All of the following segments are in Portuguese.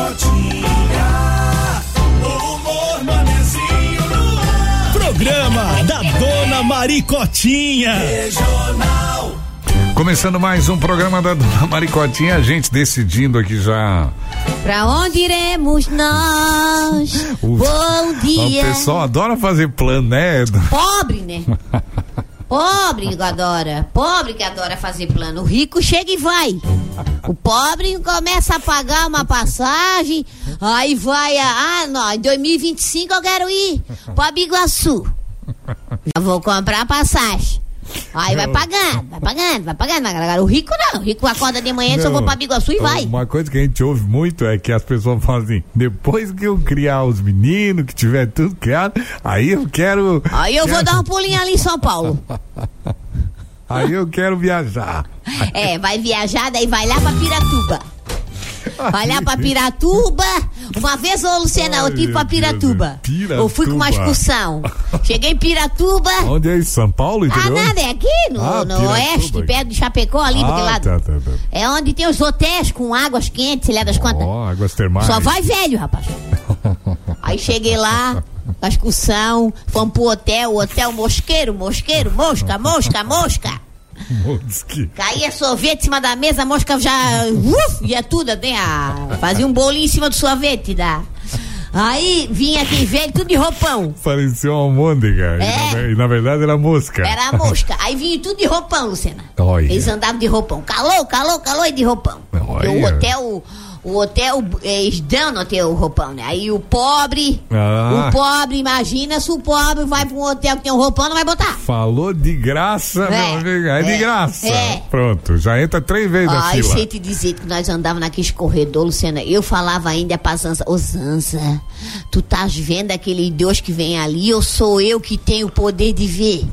Maricotinha. O humor manezinho no ar. Programa da Dona Maricotinha. Regional. Começando mais um programa da Dona Maricotinha, a gente decidindo aqui já. Pra onde iremos nós? O, Bom dia. O pessoal adora fazer plano, né? Pobre, né? Pobre que adora. Pobre que adora fazer plano. O rico chega e vai. O pobre começa a pagar uma passagem, aí vai a. Ah, não, em 2025 eu quero ir pra Biguaçu. Já vou comprar a passagem. Aí vai pagando, vai pagando, vai pagando. Agora, o rico não. O rico acorda de manhã, só vou pra Biguaçu e vai. Uma coisa que a gente ouve muito é que as pessoas falam assim: depois que eu criar os meninos, que tiver tudo criado, aí eu quero. Aí eu vou quero- dar um pulinho ali em São Paulo. Aí eu quero viajar. É, vai viajar, daí vai lá pra Piratuba. Lá pra Piratuba. Uma vez, ô Luciana, eu Ai, tive pra meu Deus, Piratuba. Piratuba. Eu fui com uma excursão. Cheguei em Piratuba. Onde é isso? São Paulo, Ah, interior? nada, é aqui no, Ah, no Piratuba. oeste, perto de Chapecó, ali daquele Ah, lado. tá, tá, tá. É onde tem os hotéis com águas quentes, se leva das contas. Ó, águas termais. Só vai velho, rapaz. Aí cheguei lá, a excursão, fomos pro hotel, hotel mosqueiro, mosqueiro, mosca, mosca, mosca. Caía sorvete em cima da mesa, a mosca já. Uf, ia tudo, né? a- Fazia um bolinho em cima do sorvete. Da... Aí vinha aquele velho, tudo de roupão. Parecia uma almôndega. E, É. na, ver- e na verdade era mosca. Era a mosca. Aí vinha tudo de roupão, Luciana. Olha. Eles andavam de roupão. Calor, calor, calor e de roupão. Olha. E o hotel. O hotel, eles dão no hotel roupão, né? Aí o pobre, Ah. o pobre, imagina se o pobre vai pra um hotel que tem um roupão, não vai botar. Falou de graça, É, meu amigo. É, de é, graça. é. Pronto, já entra três vezes na Ai, fila. sei te dizer que nós andávamos naquele corredor, Luciana. Eu falava ainda pra Zanza, ô Zanza, tu estás vendo aquele Deus que vem ali ou sou eu que tenho o poder de ver?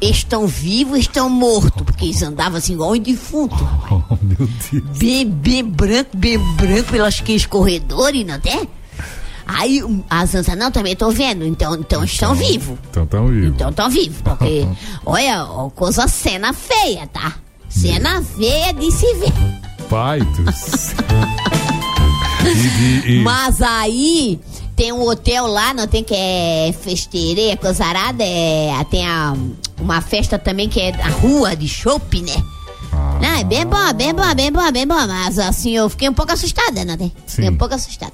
Estão vivos, estão mortos, porque eles andavam assim igual um defunto. Oh, meu Deus. Bem, bem branco, bem branco pelos aqueles corredores, não tem? Aí um, a Zanza, não, também tô vendo, então, então estão vivos. Então tão vivo. Então estão vivos, porque, olha, ó, coisa cena feia, tá? Cena feia de se ver. Pai do céu. E, e- e- Mas aí tem um hotel lá, não tem que é festeireira, coisa arada, é, tem a, uma festa também que é a rua de shopping, né? Ah. Não, é bem bom, bem bom, bem bom, bem bom, mas assim, eu fiquei um pouco assustada, tem? Fiquei um pouco assustada.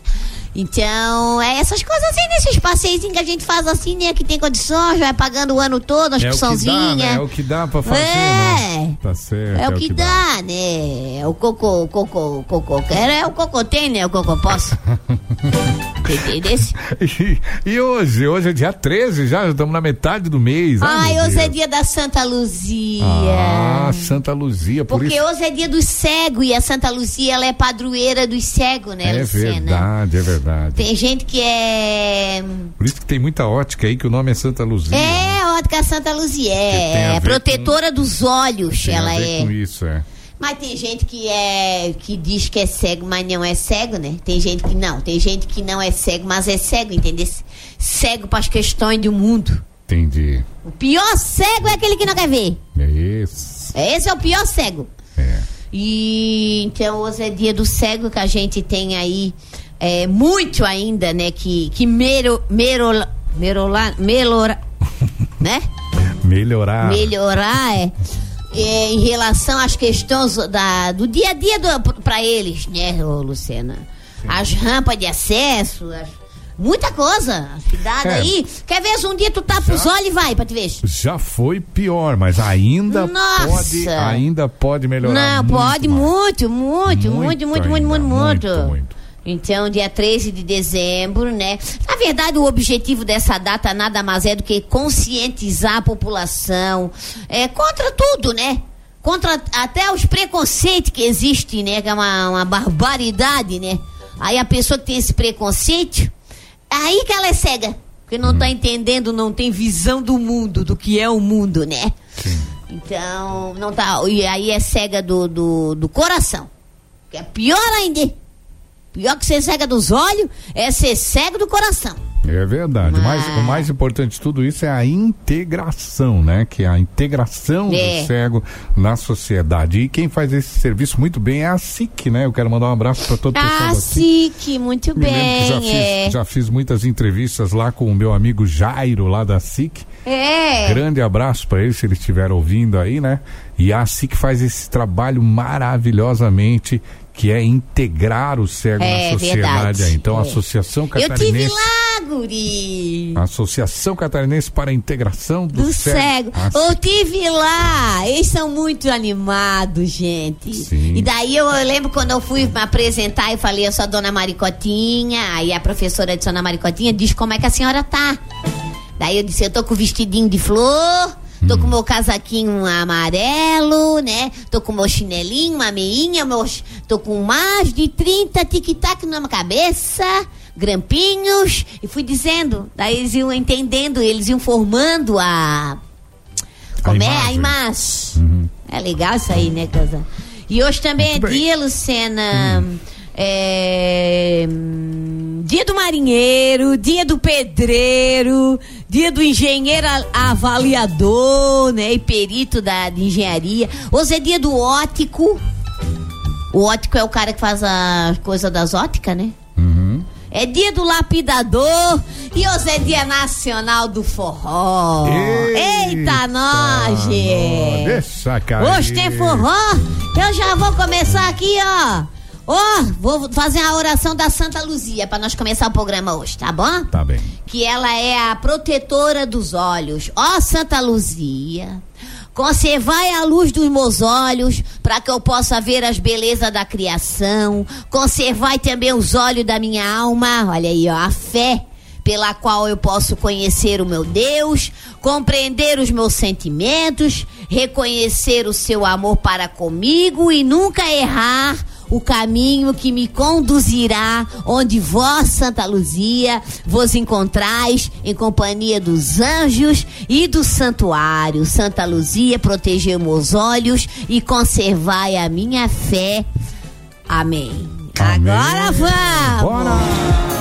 Então, é essas coisas assim, nesses passeios que a gente faz assim, né? Que tem condições, vai pagando o ano todo, as é o que dá, né? É o que dá pra fazer, É. né? Tá certo. É o que dá, né? É o cocô, cocô, cocô. Quero é o cocô tem, né? O cocô posso. E, e hoje? Hoje é dia 13 já, já estamos na metade do mês. Ai, meu hoje é Deus. dia da Santa Luzia. Ah, Santa Luzia, por Porque isso. hoje é dia dos cegos e a Santa Luzia ela é padroeira dos cegos, né, É Luciana? verdade, é verdade. Verdade. Tem gente que é. Por isso que tem muita ótica aí que o nome é Santa Luzia. né? É, ótica Santa Luzia. A É, protetora dos olhos. Tem a ela ver é. com isso, é. Mas tem gente que é que diz que é cego, mas não é cego, né? Tem gente que não. Tem gente que não é cego, mas é cego, entendeu? Cego para as questões do mundo. Entendi. O pior cego é aquele que não quer ver. É isso. Esse é o pior cego. É. E então hoje é dia do cego que a gente tem aí é, muito ainda, né? Que, que mero, merola, merola, melhora, né? Melhorar. Melhorar é, é, em relação às questões da, do dia a dia para eles, né, ô, Luciana? As rampas de acesso, as- muita coisa. Cuidado É. aí. Quer ver se um dia tu tapa os olhos e vai pra te ver? Já foi pior, mas ainda Nossa. pode, ainda pode melhorar. Não, muito pode mais. muito, muito, Muito muito, muito, muito, muito, muito. muito, muito. Então, dia 13 de dezembro, né? Na verdade, o objetivo dessa data nada mais é do que conscientizar a população é, contra tudo, né? Contra até os preconceitos que existem, né? Que é uma, uma barbaridade, né? Aí a pessoa que tem esse preconceito, aí que ela é cega. Porque não tá entendendo, não tem visão do mundo, do que é o mundo, né? Então, não tá. E aí é cega do, do, do coração. Que é pior ainda. Pior que ser cega dos olhos é ser cego do coração. É verdade. Mas- Mas o mais importante de tudo isso é a integração, né? Que é a integração É. do cego na sociedade. E quem faz esse serviço muito bem é a SIC, né? Eu quero mandar um abraço para todo o pessoal Ah, da SIC. muito Me que já bem. É. fiz, já fiz muitas entrevistas lá com o meu amigo Jairo, lá da SIC. é. Grande abraço para ele, se ele estiver ouvindo aí, né? E a SIC faz esse trabalho maravilhosamente, que é integrar o cego É, na sociedade. verdade. Então, a É. Associação Eu tive Catarinense. lá, guri. Associação Catarinense para a Integração do, Do cego. Ah, Eu tive lá. Eles são muito animados, gente. Sim. E daí eu, eu lembro quando eu fui me apresentar e falei, eu sou a dona Maricotinha. Aí a professora de Dona Maricotinha diz como é que a senhora tá. Daí eu disse, eu tô com o vestidinho de flor. Tô com meu casaquinho amarelo, né? Tô com meu chinelinho, uma meinha, meus... tô com mais de 30 tic-tac na minha cabeça, grampinhos, e fui dizendo. Daí eles iam entendendo, eles iam formando a. Como é? A imagem. É legal isso aí, né, Casa? E hoje também Muito é bem. dia, Lucena. É, dia do marinheiro, dia do pedreiro, dia do engenheiro a- avaliador, né? E perito da, de engenharia. Hoje é dia do ótico. O ótico é o cara que faz as coisas das óticas, né? Uhum. É dia do lapidador e hoje é dia nacional do forró. Eita, nós, nó, gente. Deixa cair. Hoje tem forró. Eu já vou começar aqui, ó. Ó, vou fazer a oração da Santa Luzia pra nós começar o programa hoje, tá bom? Tá bem. que ela é a protetora dos olhos. Ó Santa Luzia, conservai a luz dos meus olhos para que eu possa ver as belezas da criação. Conservai também os olhos da minha alma. Olha aí, ó, a fé pela qual eu posso conhecer o meu Deus, compreender os meus sentimentos, reconhecer o seu amor para comigo e nunca errar o caminho que me conduzirá onde vós, Santa Luzia, vos encontrais em companhia dos anjos e do santuário. Santa Luzia, protegei meus olhos e conservai a minha fé. Amém. Amém. Agora vamos! Bora!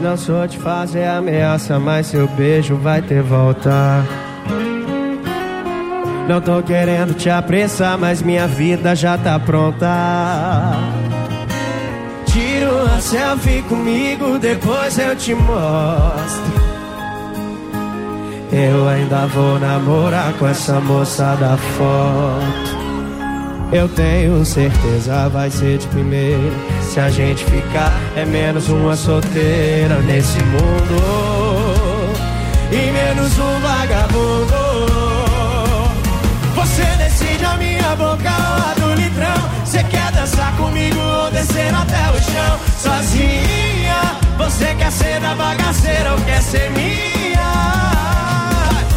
Não sou de fazer ameaça, mas seu beijo vai ter volta. Não tô querendo te apressar, mas minha vida já tá pronta. Tira uma selfie comigo, depois eu te mostro. Eu ainda vou namorar com essa moça da foto. Eu tenho certeza vai ser de primeira. Se a gente ficar, é menos uma solteira nesse mundo. E menos um vagabundo. Minha boca ou a do litrão. Você quer dançar comigo ou descer até o chão? Sozinha, você quer ser da bagaceira ou quer ser minha?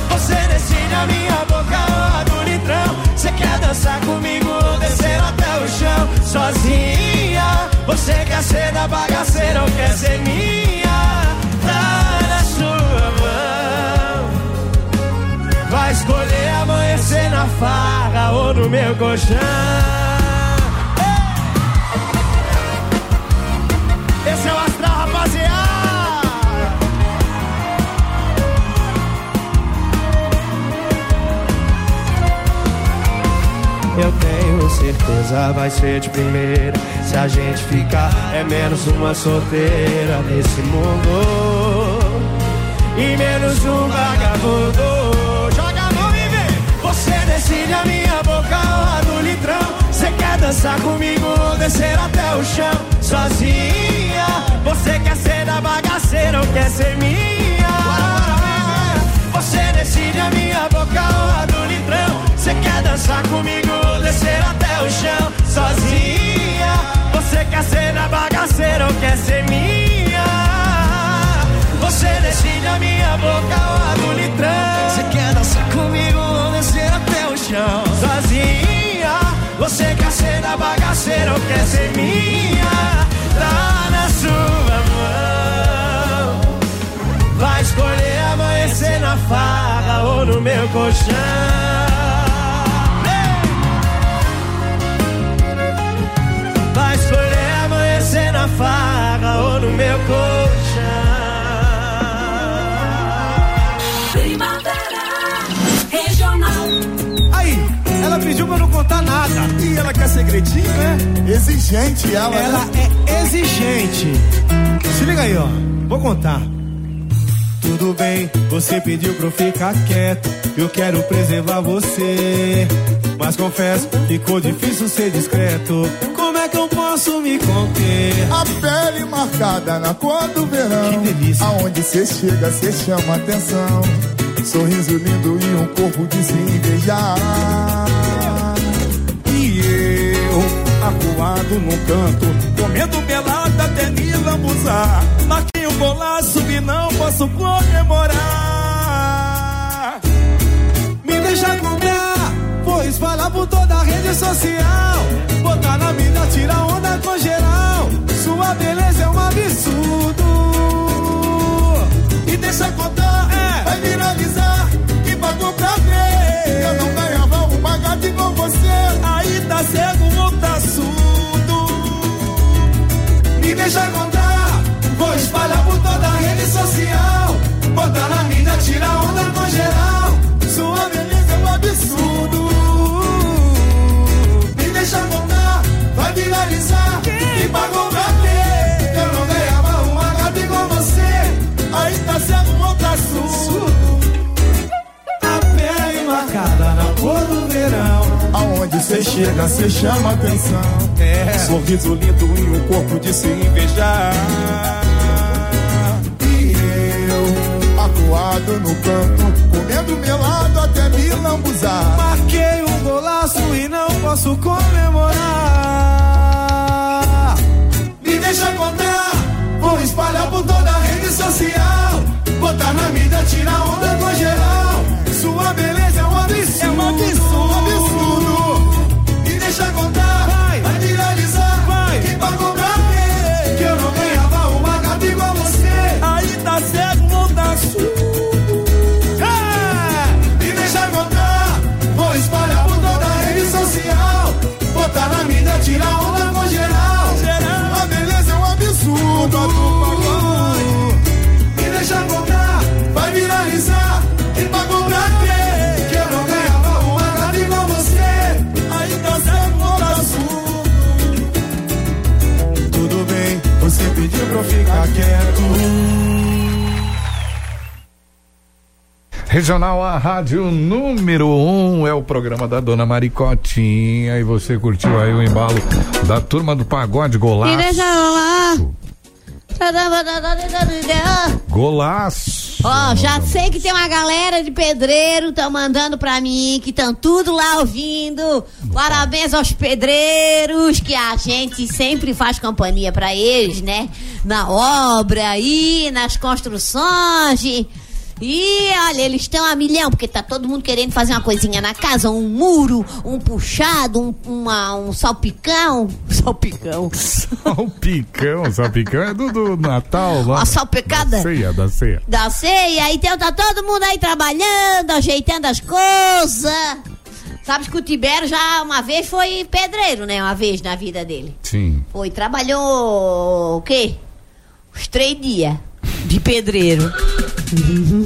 Você decide a minha boca ou a do litrão. Você quer dançar comigo ou descer até sozinha. Você quer ser da bagaceira ou quer ser minha? Farra ou no meu colchão. Esse é o astral, rapaziada. Eu tenho certeza vai ser de primeira. Se a gente ficar, é menos uma solteira nesse mundo. E menos um vagabundo. Você quer dançar comigo ou descer até o chão? Sozinha. Você quer ser da bagaceira ou quer ser minha? Você decide a minha boca ou a do litrão. Você quer dançar comigo ou descer até o chão? Sozinha. Bagaceira ou quer ser minha? Tá na sua mão. Vai escolher amanhecer na farra ou no meu colchão. Vai escolher amanhecer na farra ou no meu colchão. Pediu pra não contar nada. E ela quer segredinho, né? Exigente ela. Ela é exigente. Se liga aí, ó. Vou contar. Tudo bem, você pediu pra eu ficar quieto. Eu quero preservar você. Mas confesso, ficou difícil ser discreto. Como é que eu posso me conter? A pele marcada na cor do verão. Que delícia. Aonde cê chega, cê chama atenção. Sorriso lindo e um corpo de se invejar. Acuado num canto, comendo pelada até me lambuzar. Marquei um golaço e não posso comemorar. Me deixa comprar, vou espalhar por toda a rede social. Botar na mídia, tirar onda com geral. Sua beleza é um absurdo. E deixa contar, é, Vai viralizar e pagou pra ver. Eu não ganhava igual você. Aí tá cego ou tá surdo Me deixa contar Vou espalhar por toda a rede chega, cê chama atenção. É. Sorriso lindo e um corpo de se invejar. E eu, acuado no canto, comendo melado até me lambuzar. Marquei um golaço e não posso comemorar. Me deixa contar, vou espalhar por toda a rede social. Botar na mídia, tirar onda com geral. Sua beleza é um absurdo. É um absurdo. Regional A Rádio número 1 um é o programa da Dona Maricotinha e você curtiu aí o embalo da turma do Pagode Golaço. Golaço. Ó, já sei que tem uma galera de pedreiro tão mandando pra mim, que estão tudo lá ouvindo. Parabéns aos pedreiros, que a gente sempre faz companhia pra eles, né? Na obra aí, nas construções. E olha, eles estão a milhão, porque tá todo mundo querendo fazer uma coisinha na casa, um muro, um puxado, um, uma- um salpicão. Salpicão. Salpicão, salpicão é do, do Natal lá. Uma salpicada? Da ceia, da ceia. Da ceia, então tá todo mundo aí trabalhando, ajeitando as coisas. Sabes que o Tibério já uma vez foi pedreiro, né? Uma vez na vida dele. Sim. Foi, trabalhou o quê? Os três dias de pedreiro.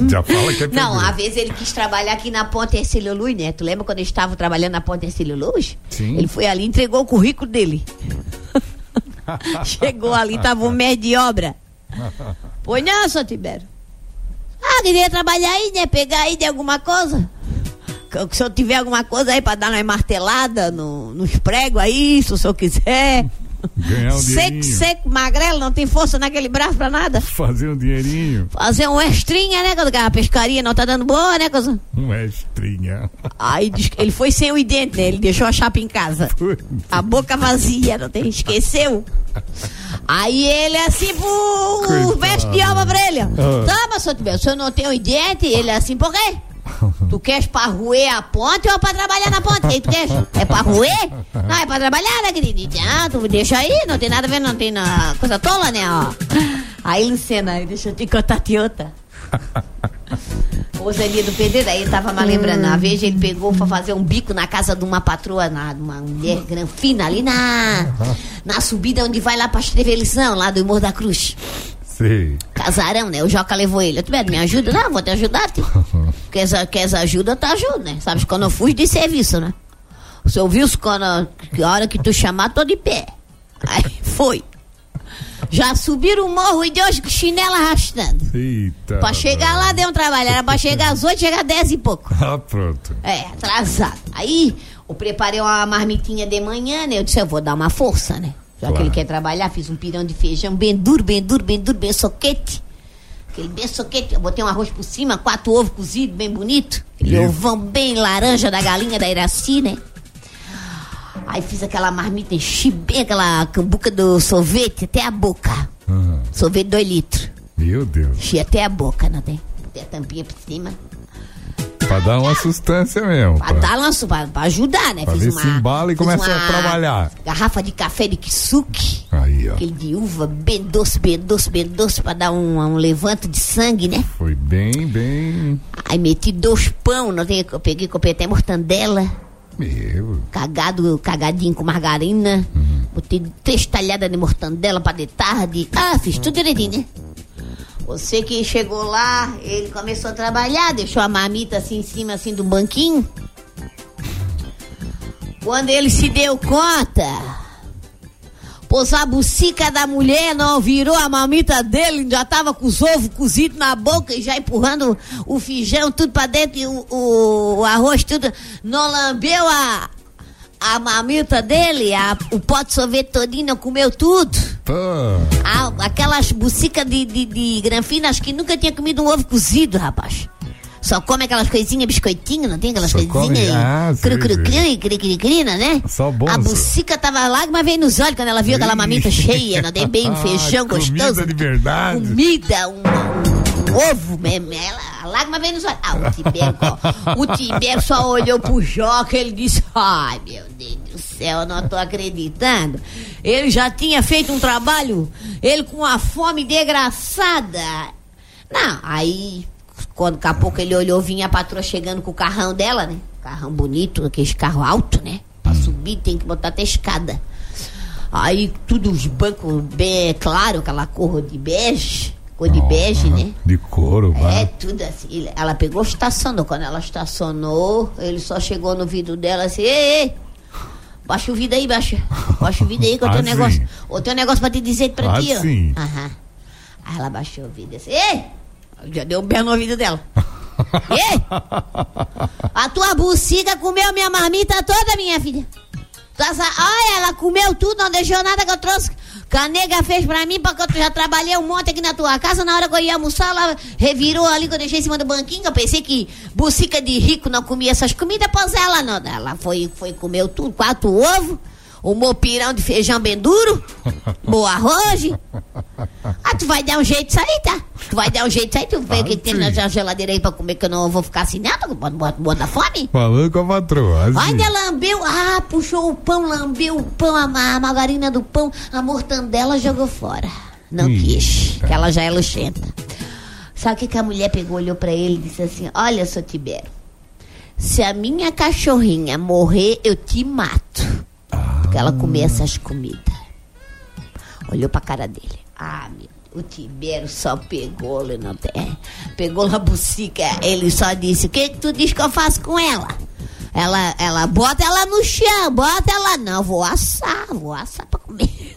Já fala que é Não, pedreiro. a vez ele quis trabalhar aqui na Ponte Ercílio Luz, né? Tu lembra quando ele estava trabalhando na Ponte Ercílio Luz? Sim. Ele foi ali e entregou o currículo dele. Chegou ali, tava um mês de obra. Pois não, seu Tibério? Ah, queria trabalhar aí, né? Pegar aí de alguma coisa. Que- Se eu tiver alguma coisa aí pra dar uma martelada no, nos pregos aí, se o senhor quiser. Ganhar um seco, dinheirinho. seco, magrelo, não tem força naquele braço pra nada. Fazer um dinheirinho. Fazer um extrinha, né? Quando a pescaria não tá dando boa, né, coisa? Um extrinha. Aí ele foi sem o dente, né? Ele deixou a chapa em casa. A boca vazia, não tem? Esqueceu. Aí ele assim, pro veste de alma pra ele. Ah. Toma, Tibério, o senhor não tem o dente? Ele assim, por quê? Tu queres pra roer a ponte ou pra trabalhar na ponte? Tu queres? É pra roer? Não, é pra trabalhar, né, querido? Ah, tu deixa aí, não tem nada a ver, não tem na coisa tola, né, ó. Aí, Lucena, deixa eu te contar de outra. O Zé do Pedreiro, aí eu tava me lembrando, uma vez ele pegou pra fazer um bico na casa de uma patroa, na, de uma mulher granfina, ali na, na subida onde vai lá pra Estrevelição, lá do Morro da Cruz. Sei. Casarão, né? O Joca levou ele. Disse, me ajuda? Não, vou te ajudar, tio. Queres, queres ajuda, eu te ajudo, né? Sabes quando eu fujo de serviço, né? O senhor viu quando que a hora que tu chamar, tô de pé. Aí foi. Já subiram o morro e de hoje com chinela arrastando. Eita. Pra chegar lá deu um trabalho. Era pra chegar às oito, chegar às dez e pouco. Ah, pronto. É, atrasado. Aí eu preparei uma marmitinha de manhã, né? Eu disse, eu vou dar uma força, né? Já que Claro. ele quer trabalhar, fiz um pirão de feijão bem duro, bem duro, bem duro, bem soquete. Aquele bem eu botei um arroz por cima, quatro ovos cozidos, bem bonito. Aquele Isso. ovão bem laranja da galinha da Iraci, né? Aí fiz aquela marmita, enchi bem aquela cambuca do sorvete até a boca. Ah, Sorvete dois litros. meu Deus. Enchi até a boca, não tem? Botei a tampinha por cima. Pra dar uma sustância mesmo. Pra dar lanço, pra, pra ajudar, né? Pra ver se embala e fiz começa a uma trabalhar. Garrafa de café de kisuke. Aí, ó. Aquele de uva, bem doce, bem doce, bem doce, pra dar um, um levanto de sangue, né? Foi bem, bem. Aí meti dois pão, não tem, eu peguei, comprei até mortandela, Meu. cagado, cagadinho com margarina. Botei três talhadas de mortandela pra de tarde. Ah, fiz tudo direitinho, né? Você que chegou lá, ele começou a trabalhar, deixou a marmita assim em cima assim do banquinho. Quando ele se deu conta, pôs a bucica da mulher, não virou a marmita dele, já tava com os ovos cozidos na boca e já empurrando o feijão tudo pra dentro e o, o- o arroz tudo. Não lambeu a, a marmita dele, a- o pote de sorvete todinho, comeu tudo. Pô. Ah, aquelas bucicas de, de, de granfina, acho que nunca tinha comido um ovo cozido, rapaz. Só come aquelas coisinhas, biscoitinho, não tem aquelas Só come- coisinhas? Ah, sei, cru, cru, sei. cru, cru, cru, cru, né? Só bom. A bucica tava lágrima veio nos olhos quando ela viu aquela mamita cheia, não tem bem um feijão Ah, Comida gostoso. de verdade. Comida, um, um ovo mesmo. Ela, a lágrima veio nos olhos. Ah, o Tibério, o Tibério só olhou pro Joca ele disse: Ai, meu Deus do céu, eu não tô acreditando. Ele já tinha feito um trabalho, ele com uma fome desgraçada. Não, aí, quando daqui a pouco ele olhou, vinha a patroa chegando com o carrão dela, né? Carrão bonito, aquele carro alto, né? Pra subir tem que botar até escada. Aí tudo os bancos bem claro, aquela cor de bege, cor de bege, né? De couro, É, vai. tudo assim. Ela pegou, estacionou. Quando ela estacionou, ele só chegou no vidro dela assim, ei, ei, baixa o vidro aí, baixa. Baixa o vidro aí que eu tenho um Ah, negócio. sim. Eu tenho um negócio pra te dizer pra Ah, ti, ó. sim. Aham. Aí ela baixou o vidro assim, ei! Já deu um berro no ouvido dela. ei! A tua buciga comeu minha marmita toda, minha filha. Olha, ela comeu tudo, não deixou nada que eu trouxe. Que a nega fez pra mim, porque eu já trabalhei um monte aqui na tua casa. Na hora que eu ia almoçar, ela revirou ali, que eu deixei em cima do banquinho. Eu pensei que bucica de rico não comia essas comidas, pois ela não. Ela foi, foi comeu tudo, quatro ovos, O mopirão de feijão bem duro? Boa arroz? Ah, tu vai dar um jeito disso aí, tá? Tu vai dar um jeito disso aí, tu vê o que tem na geladeira aí pra comer que eu não vou ficar assim, não, bota fome? Falando com a patroa. assim. Ainda lambeu, ah, puxou o pão, lambeu o pão, a, a margarina do pão, a mortandela jogou fora. Não quis, que ela já é luxenta. Sabe o que, que a mulher pegou, olhou pra ele e disse assim: Olha, seu Tibério, se a minha cachorrinha morrer, eu te mato. Porque ela comia essas comidas. Olhou pra cara dele. Ah, meu. O Tibério só pegou. É, pegou na bucica. Ele só disse: O que, que tu diz que eu faço com ela? Ela, ela bota ela no chão, bota ela. Não, vou assar, vou assar pra comer.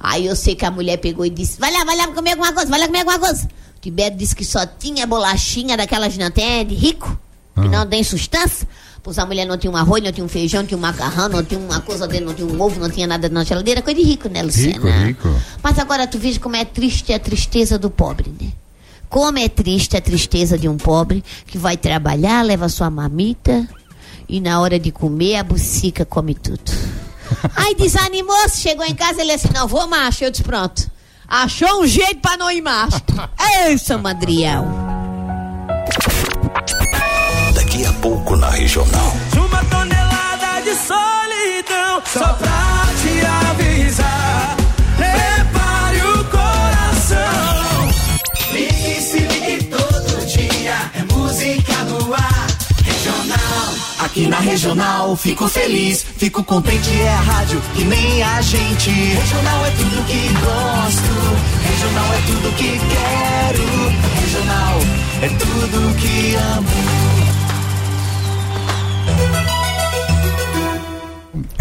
Aí eu sei que a mulher pegou e disse: Vai lá, vai lá comer alguma coisa, vai lá comer alguma coisa. O Tibério disse que só tinha bolachinha daquelas não tem de rico, que não tem sustância. Pois a mulher não tinha um arroz, não tinha um feijão, não tinha um macarrão, não tinha uma coisa dele, não tinha um ovo, não tinha nada na geladeira. Coisa de rico, né, Luciana? Rico, rico. Mas agora tu vês como é triste a tristeza do pobre, né? Como é triste a tristeza de um pobre que vai trabalhar, leva sua mamita e na hora de comer a bucica come tudo. Aí desanimou-se, chegou em casa ele assim, não vou macho. Eu disse, pronto. Achou um jeito pra não ir macho. Ei, seu Madriel. Daqui a pouco na regional. Uma tonelada de solidão Só pra te avisar. Prepare o coração. Ligue, se ligue todo dia. É música no ar. Regional. Aqui na Regional fico feliz. Fico contente, é a rádio que nem a gente. Regional é tudo que gosto. Regional é tudo que quero. Regional é tudo que amo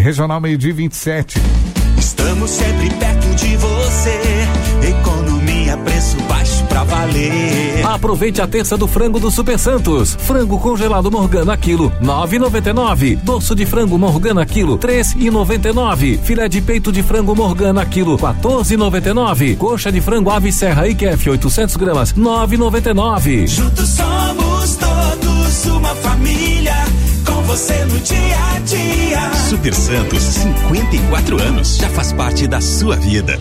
Regional meio-dia 27. Estamos sempre perto de você. Economia, preço baixo pra valer. Aproveite a terça do frango do Super Santos. Frango congelado Morgana quilo 9,99. Dorso de frango Morgana quilo 3,99. Filé de peito de frango Morgana quilo 14,99. Coxa de frango Ave Serra IQF 800 gramas 9,99. Juntos somos todos uma família. Você no dia a dia. Super Santos, 54 anos. Já faz parte da sua vida.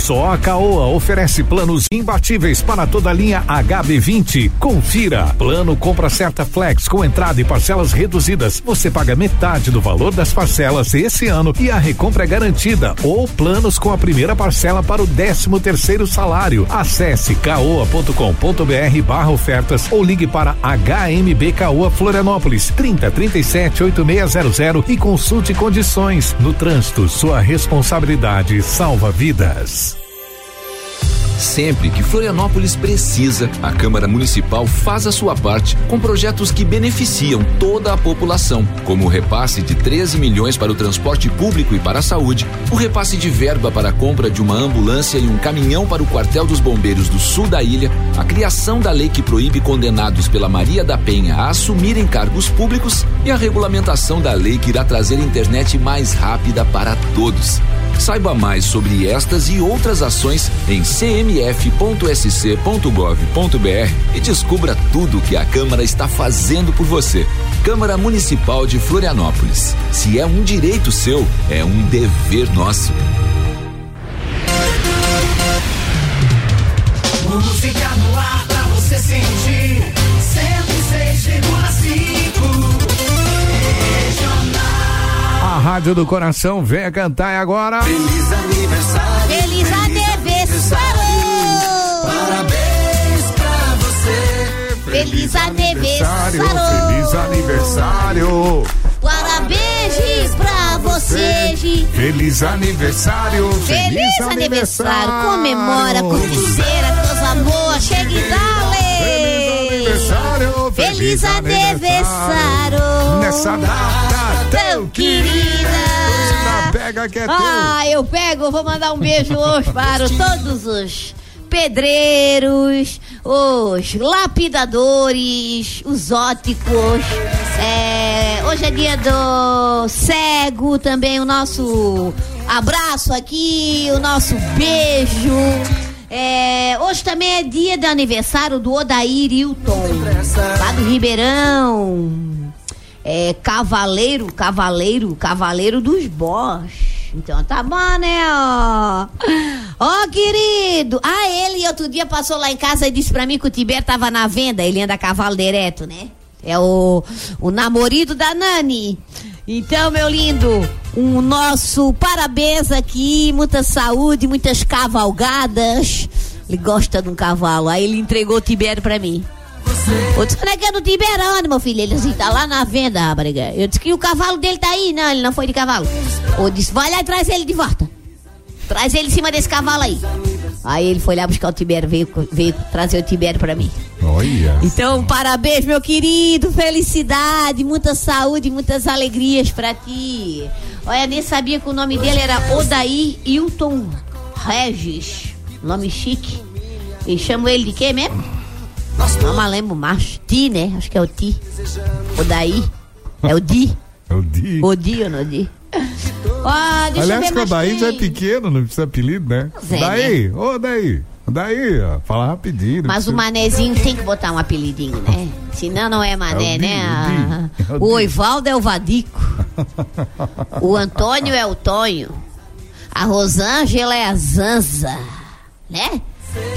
Só a Caoa oferece planos imbatíveis para toda a linha HB20. Confira. Plano compra certa flex com entrada e parcelas reduzidas. Você paga metade do valor das parcelas esse ano e a recompra é garantida. Ou planos com a primeira parcela para o 13 terceiro salário. Acesse caoa.com.br barra ofertas ou ligue para HMB Caoa Florianópolis 30 37 8600 e consulte condições. No trânsito, sua responsabilidade salva vidas. Sempre que Florianópolis precisa, a Câmara Municipal faz a sua parte com projetos que beneficiam toda a população, como o repasse de 13 milhões para o transporte público e para a saúde, o repasse de verba para a compra de uma ambulância e um caminhão para o quartel dos bombeiros do sul da ilha, a criação da lei que proíbe condenados pela Maria da Penha a assumirem cargos públicos e a regulamentação da lei que irá trazer internet mais rápida para todos. Saiba mais sobre estas e outras ações em cmf.sc.gov.br e descubra tudo o que a Câmara está fazendo por você. Câmara Municipal de Florianópolis. Se é um direito seu, é um dever nosso. Música no ar pra você sentir. 106,5 Rádio do Coração venha cantar agora. Feliz aniversário. Feliz aniversário! Parabéns pra você. Feliz aniversário! Feliz aniversário! Parabéns pra você! Feliz aniversário! Feliz aniversário! Comemora, curticeira, coisa boa, chega e dale! Feliz aniversário! Nessa data tão querida! Pega que é! Ah, eu pego, vou mandar um beijo hoje para todos os pedreiros, os lapidadores, os óticos. É, hoje é dia do cego, também o nosso abraço aqui, o nosso beijo. É, hoje também é dia do aniversário do Odair Hilton, lá do Ribeirão. é cavaleiro, cavaleiro, cavaleiro dos Bosch. Então tá bom, né, ó. Ó, querido. Ah, ele outro dia passou lá em casa e disse pra mim que o Tiber tava na venda. Ele anda a cavalo direto, né? É o, o namorado da Nani. Então, meu lindo, um nosso parabéns aqui, muita saúde, muitas cavalgadas. Ele gosta de um cavalo. Aí ele entregou o Tibério pra mim. Eu disse, onde é que é do Tiberano, meu filho? Ele assim, tá lá na venda, rapariga. Eu disse que o cavalo dele tá aí. Não, ele não foi de cavalo. Eu disse, vai lá e traz ele de volta. Traz ele em cima desse cavalo aí. Aí ele foi lá buscar o Tibério, veio, veio trazer o Tibério pra mim. Olha. Então, parabéns, meu querido. Felicidade, muita saúde, muitas alegrias pra ti. Olha, nem sabia que o nome dele era Odaí Hilton Regis. Nome chique. E chamo ele de quê mesmo? Não mas lembro mais. Ti, né? Acho que é o Ti. Odaí. É o Di. É o Di. O Di ou não Di? Ó, deixa eu Aliás, ver o já é pequeno, não precisa apelido, né? é, daí, ô daí, daí, ó, fala rapidinho. Mas o precisa- manezinho tem que botar um apelidinho, né? Senão não é mané, É o Di, né? o Di, Ah, é o O Di. Oivaldo é o Vadico. O Antônio é o Tonho. A Rosângela é a Zanza. Né?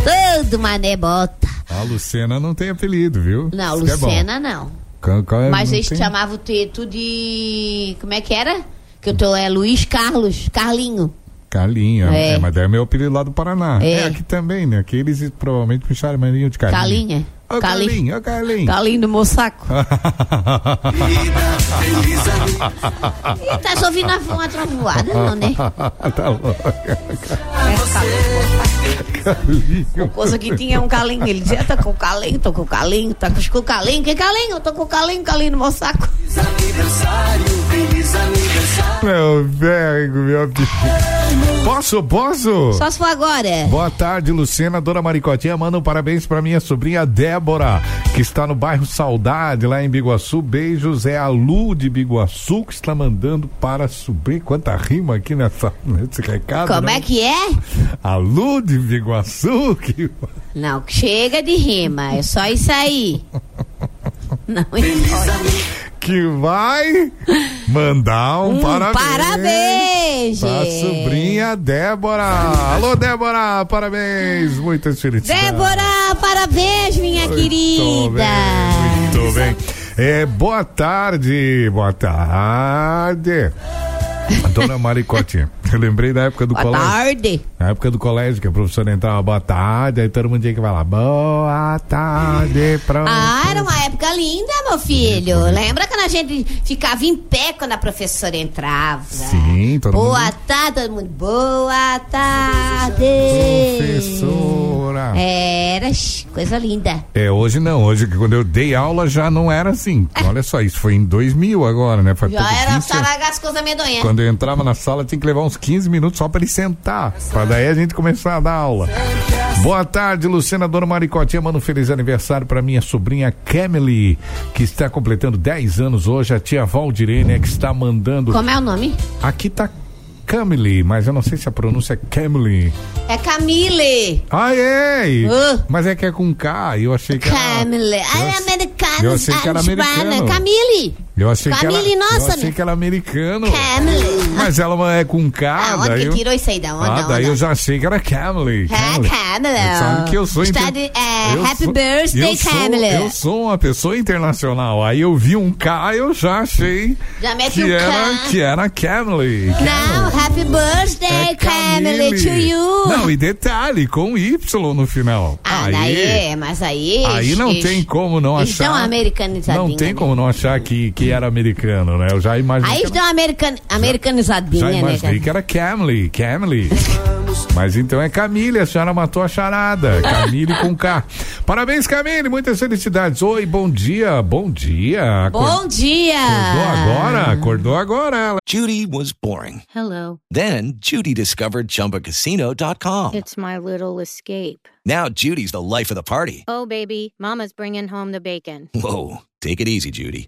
Todo mané bota. A Lucena não tem apelido, viu? Não, Isso é. Lucena não. Qual- qual é- Mas não eles tem? chamavam o teto de. Como é que era? Que eu tô. É Luiz Carlos, Carlinho. Carlinho, é. É. mas daí é meu apelido lá do Paraná. É, É. aqui também, né? Aqui eles provavelmente me chamam de Carlinho. Carlinha. Ô Carlinho, ô Carlinho. Carlinho do Moçaco. Ih, tá ouvindo uma, uma trovoada, não, né? tá louco. O coisa que tinha um calinho. Ele dizia, tô com o calinho, tô com o calinho, tá com o calinho. Que calinho? Eu tô com o calinho, calinho no Moçaco. Meu velho, meu. Posso, posso? Só se for agora. Boa tarde, Luciana, Dona Maricotinha. Manda um parabéns pra minha sobrinha Débora, que está no bairro Saudade, lá em Biguaçu. Beijos, é a Lu de Biguaçu que está mandando para subir. Quanta rima aqui nessa, nesse recado. Como né? é que é? A Lu de Biguaçu. Que... Não, chega de rima. É só isso aí. Não importa. que vai mandar um, Um parabéns. parabéns, Pra sobrinha Débora. Alô, Débora, parabéns. Muitas felicidades. Débora, parabéns, minha Muito querida. bem, muito bem. É, boa tarde, boa tarde. Dona Maricote, eu lembrei da época do Boa colégio. tarde. Na época do colégio, que a professora entrava, boa tarde, aí todo mundo tinha que falar, boa tarde, pronto. Ah, era uma época linda, meu filho. Lembra quando a gente ficava em pé quando a professora entrava? Sim, todo Boa mundo. tarde, todo mundo. Boa tarde. Professora. Era coisa linda. É, hoje não, hoje quando eu dei aula já não era assim. Olha só, isso foi em 2000 agora, né? Faz Já era 15 anos. saragar as coisas medonhas. Quando eu entrava na sala, tinha que levar uns 15 minutos só para ele sentar. Pra daí a gente começar a dar aula. Boa tarde, Luciana Dona Maricotinha. Manda um feliz aniversário para minha sobrinha Camille, que está completando 10 anos hoje. A tia Valdirene é que está mandando. Como é o nome? Aqui tá Camille, mas eu não sei se a pronúncia é Camille. É Camille. Ai, ei! Uh. Mas é que é com K, eu achei que era. Camille. Eu- americano. eu achei que era americano. Camille. Eu achei Camille, que era, nossa, eu achei né? que era americano. Camille. Mas ela é com K, Ah, onde daí que eu... tirou isso aí? Da onde? Ah, da daí onde? eu já achei que era Camille. É, Camille. Sabe que eu sou Está inter- é, eu Happy sou- birthday, eu sou- Camille. Eu sou uma pessoa internacional. Aí eu vi um K, eu já achei Já mete que o era, K. que era Camille. Não, happy birthday, Camille, to you. É Não, e detalhe, com Y no final. Ah, aí, daí é, mas aí... aí não tem como não achar. dão uma americanizadinha. Não tem como não achar que, que era americano, né? Eu já imaginei. Aí que uma american, americanizadinha, Já né, imaginei cara? que era Camille, Camille. Mas então é Camille, a senhora matou a charada. Camille com K. Parabéns, Camille, muitas felicidades. Oi, bom dia, bom dia. Bom dia! Acordou agora, acordou agora. Judy was boring. Hello. Then Judy discovered ChumbaCasino.com. It's my little escape. Now Judy's the life of the party. Oh, baby, Mama's bringing home the bacon. Whoa, take it easy, Judy.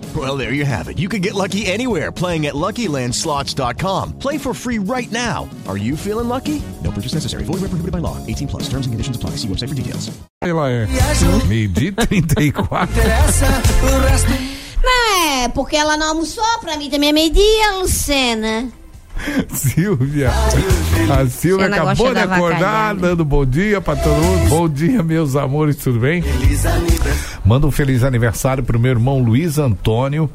Well, there you have it. You can get lucky anywhere playing at LuckyLandSlots.com. Play for free right now. Are you feeling lucky? No purchase necessary. Void where prohibited by law. 18 plus. Terms and conditions apply. See website for details. Ela é meio-dia e 34. Não é, porque ela não almoçou, pra mim também é meio-dia, Lucena. Silvia. A Silvia Ela acabou de da acordar, dando bom dia pra todo mundo. Bom dia, meus amores, tudo bem? Manda um feliz aniversário pro meu irmão Luiz Antônio.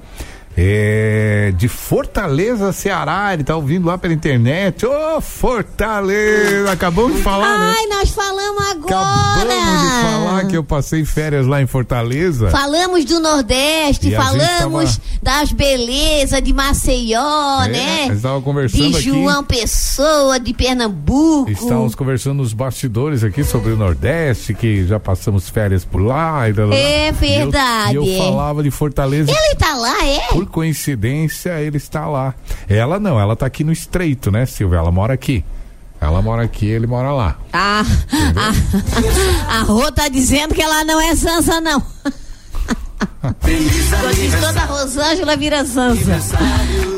É, de Fortaleza, Ceará, ele tá ouvindo lá pela internet. Ô, Fortaleza! Acabamos de falar, né? Ai, nós falamos agora. Acabamos de falar que eu passei férias lá em Fortaleza. Falamos do Nordeste, E falamos das belezas de Maceió, É, né? nós estávamos conversando de aqui. João Pessoa, de Pernambuco. Estávamos conversando nos bastidores aqui sobre o Nordeste, que já passamos férias por lá. E lá. É verdade, E eu, e eu é. falava de Fortaleza. Ele tá lá, é? Por coincidência, ele está lá. Ela não, ela tá aqui no Estreito, né, Silvia? Ela mora aqui. Ela mora aqui, ele mora lá. Ah, a, a Rô tá dizendo que ela não é Sansa, não. Quando a Rosângela vira Sansa.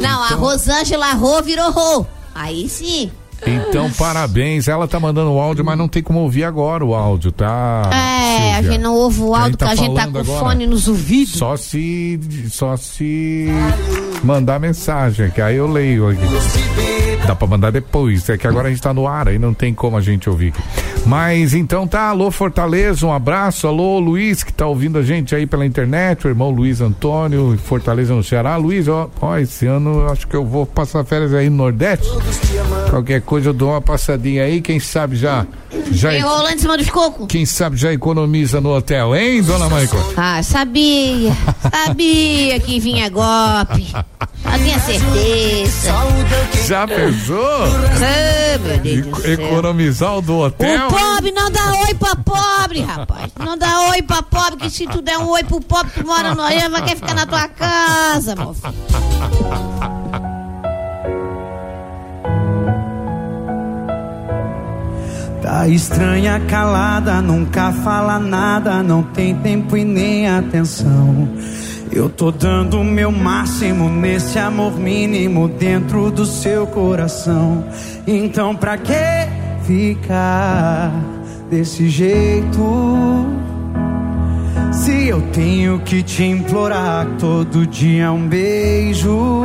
Não, a Rosângela Rô virou Rô. Aí sim. Então, parabéns. Ela tá mandando o áudio, mas não tem como ouvir agora o áudio, tá? É, a Silvia? gente não ouve o áudio tá porque a gente tá falando com agora? fone nos ouvidos. Só se só se mandar mensagem, que aí eu leio aqui. Dá pra mandar depois, é que agora a gente tá no ar, aí não tem como a gente ouvir. Mas então tá, alô Fortaleza, um abraço, alô Luiz que tá ouvindo a gente aí pela internet, o irmão Luiz Antônio, Fortaleza no Ceará. Luiz, ó, ó, esse ano acho que eu vou passar férias aí no Nordeste. Qualquer coisa eu dou uma passadinha aí, quem sabe já já rolando em cima dos cocos. quem sabe já economiza no hotel, hein, dona Maico? Ah, sabia. Sabia que vinha golpe. Eu tinha certeza. Já pensou? Ah, meu Deus do Eco- céu. Economizar o do hotel? O pobre não dá oi pra pobre, rapaz. Não dá oi pra pobre, que se tu der um oi pro pobre, tu mora no Oriente, vai querer ficar na tua casa, meu filho. Tá estranha, calada, nunca fala nada, não tem tempo e nem atenção. Eu tô dando o meu máximo nesse amor mínimo dentro do seu coração. Então pra que ficar desse jeito? Se eu tenho que te implorar todo dia um beijo.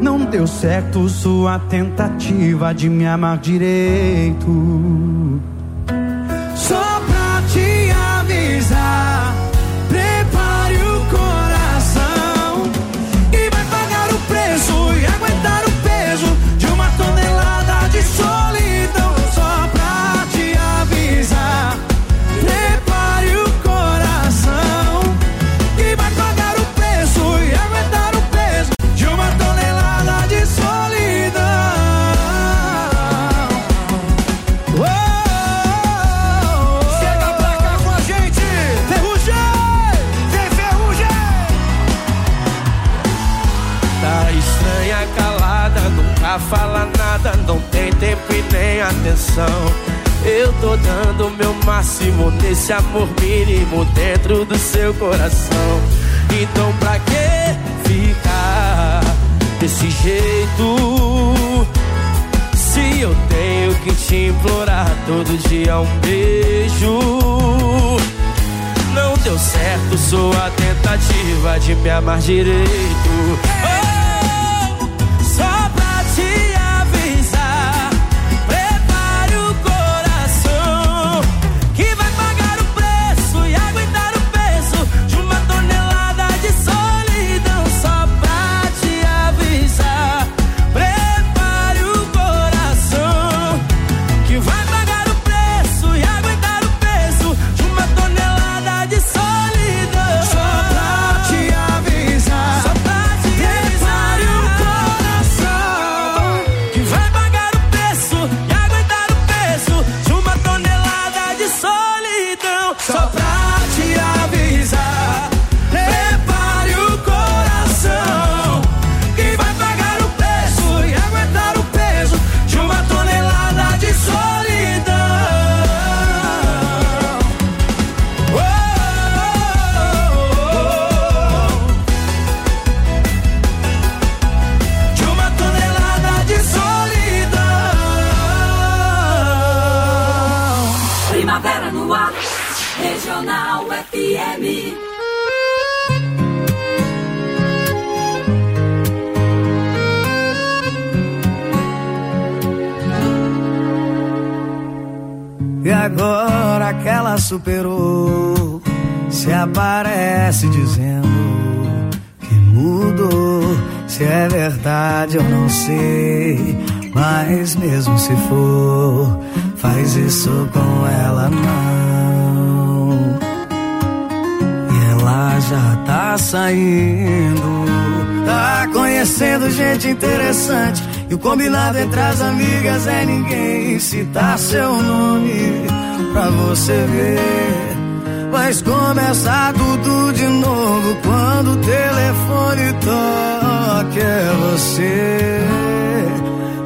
Não deu certo sua tentativa de me amar direito. Atenção. Eu tô dando meu máximo nesse amor mínimo dentro do seu coração. Então pra que ficar desse jeito? Se eu tenho que te implorar todo dia um beijo. Não deu certo sua tentativa de me amar direito. Superou. Se aparece dizendo que mudou. Se é verdade, eu não sei. Mas mesmo se for, faz isso com ela não. E ela já tá saindo. Tá conhecendo gente interessante. E o combinado entre as amigas é ninguém citar seu nome pra você ver. Mas começar tudo de novo quando o telefone toca é você.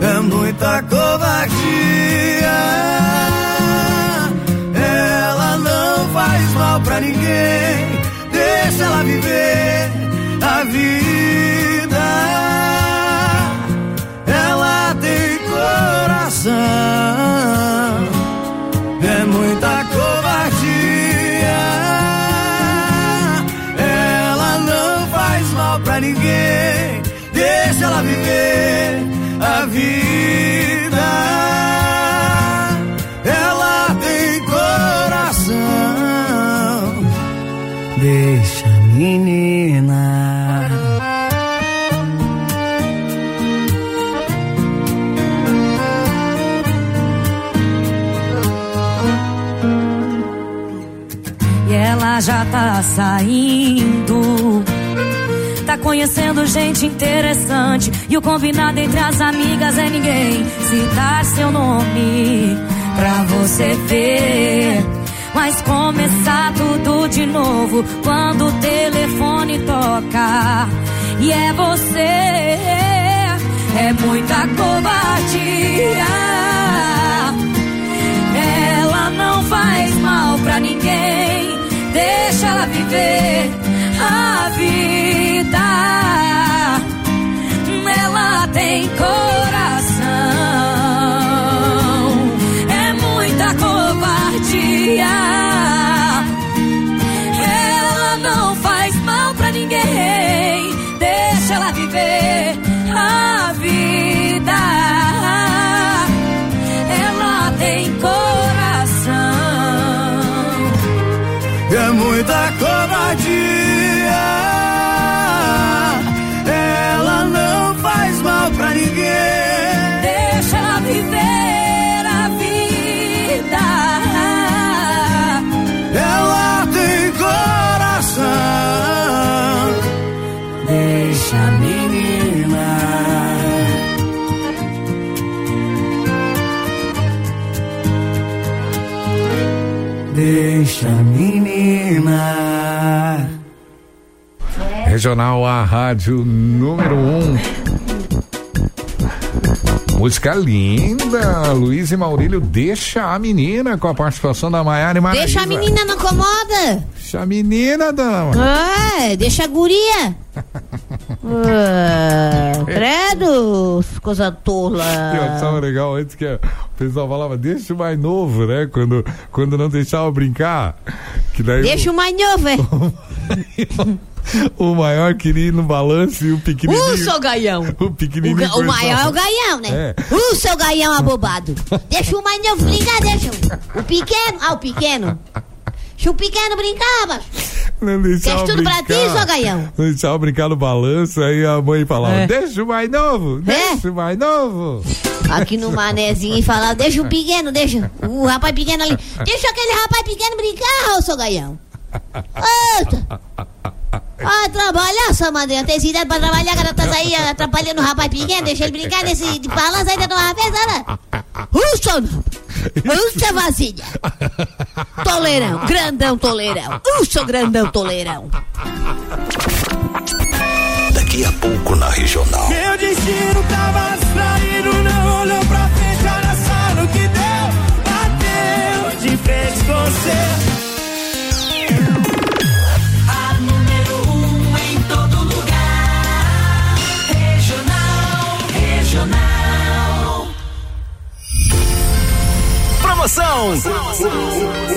É muita covardia. Ela não faz mal pra ninguém. Deixa ela viver a vida. Ela tem coração. Saindo. Tá conhecendo gente interessante. E o combinado entre as amigas é ninguém citar seu nome pra você ver. Mas começar tudo de novo quando o telefone toca. E é você. É muita covardia. Ela não faz mal pra ninguém. Deixa ela viver a vida. Ela tem coração. É muita covardia. Deixa a menina. Regional A Rádio número 1. Um. Música linda, Luiz e Maurílio, deixa a menina com a participação da Maiara e Maraísa. Deixa a menina não incomoda. Deixa a menina, dama. Ah, deixa a guria. Ah, credo, coisa tola. Eu achava legal antes que o pessoal falava, deixa o mais novo, né? Quando, quando não deixava brincar. Que daí Deixa o mais novo, é. o, o maior queria ir no balanço e o pequenininho. Uh, seu gaião. O O, pequenininho. ga- o maior é o gaião, né? É. Uh, seu gaião abobado. Deixa o mais novo brincar, deixa. o- O pequeno. Ah, o pequeno. Deixa o pequeno brincar, macho. Não deixava Queres tudo pra brincar. ti, seu gaião? Não deixava brincar no balanço, aí a mãe falava, É. deixa o mais novo, deixa o mais novo. Aqui no manezinho e falava, deixa o pequeno, deixa. O rapaz pequeno ali. Deixa aquele rapaz pequeno brincar, ô seu gaião. Eita. Ah, trabalhar, sua madrinha. Tem cidade pra trabalhar, cara tá aí atrapalhando o rapaz pequeno, deixa ele brincar nesse de balanço ainda de uma vez, olha. Uxa, uxa, vasilha. Toleirão, grandão toleirão. Uxa, grandão toleirão. Daqui a pouco na regional. Meu destino tava distraído, não olhou pra frente, olha só no que deu. Bateu de frente com você. Promoção!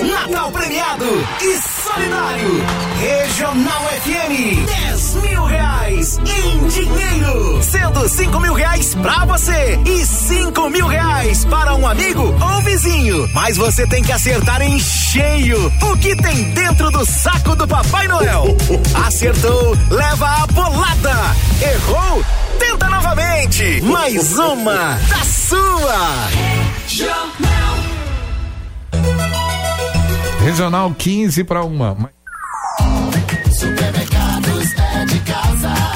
Natal premiado e solidário. Regional FM. 10 mil reais em dinheiro. oferecendo cinco mil reais pra você e cinco mil reais para um amigo ou vizinho. Mas você tem que acertar em cheio o que tem dentro do saco do Papai Noel. Acertou, leva a bolada. Errou? Tenta novamente. Mais uma da sua. Regional 15 para uma. Casa.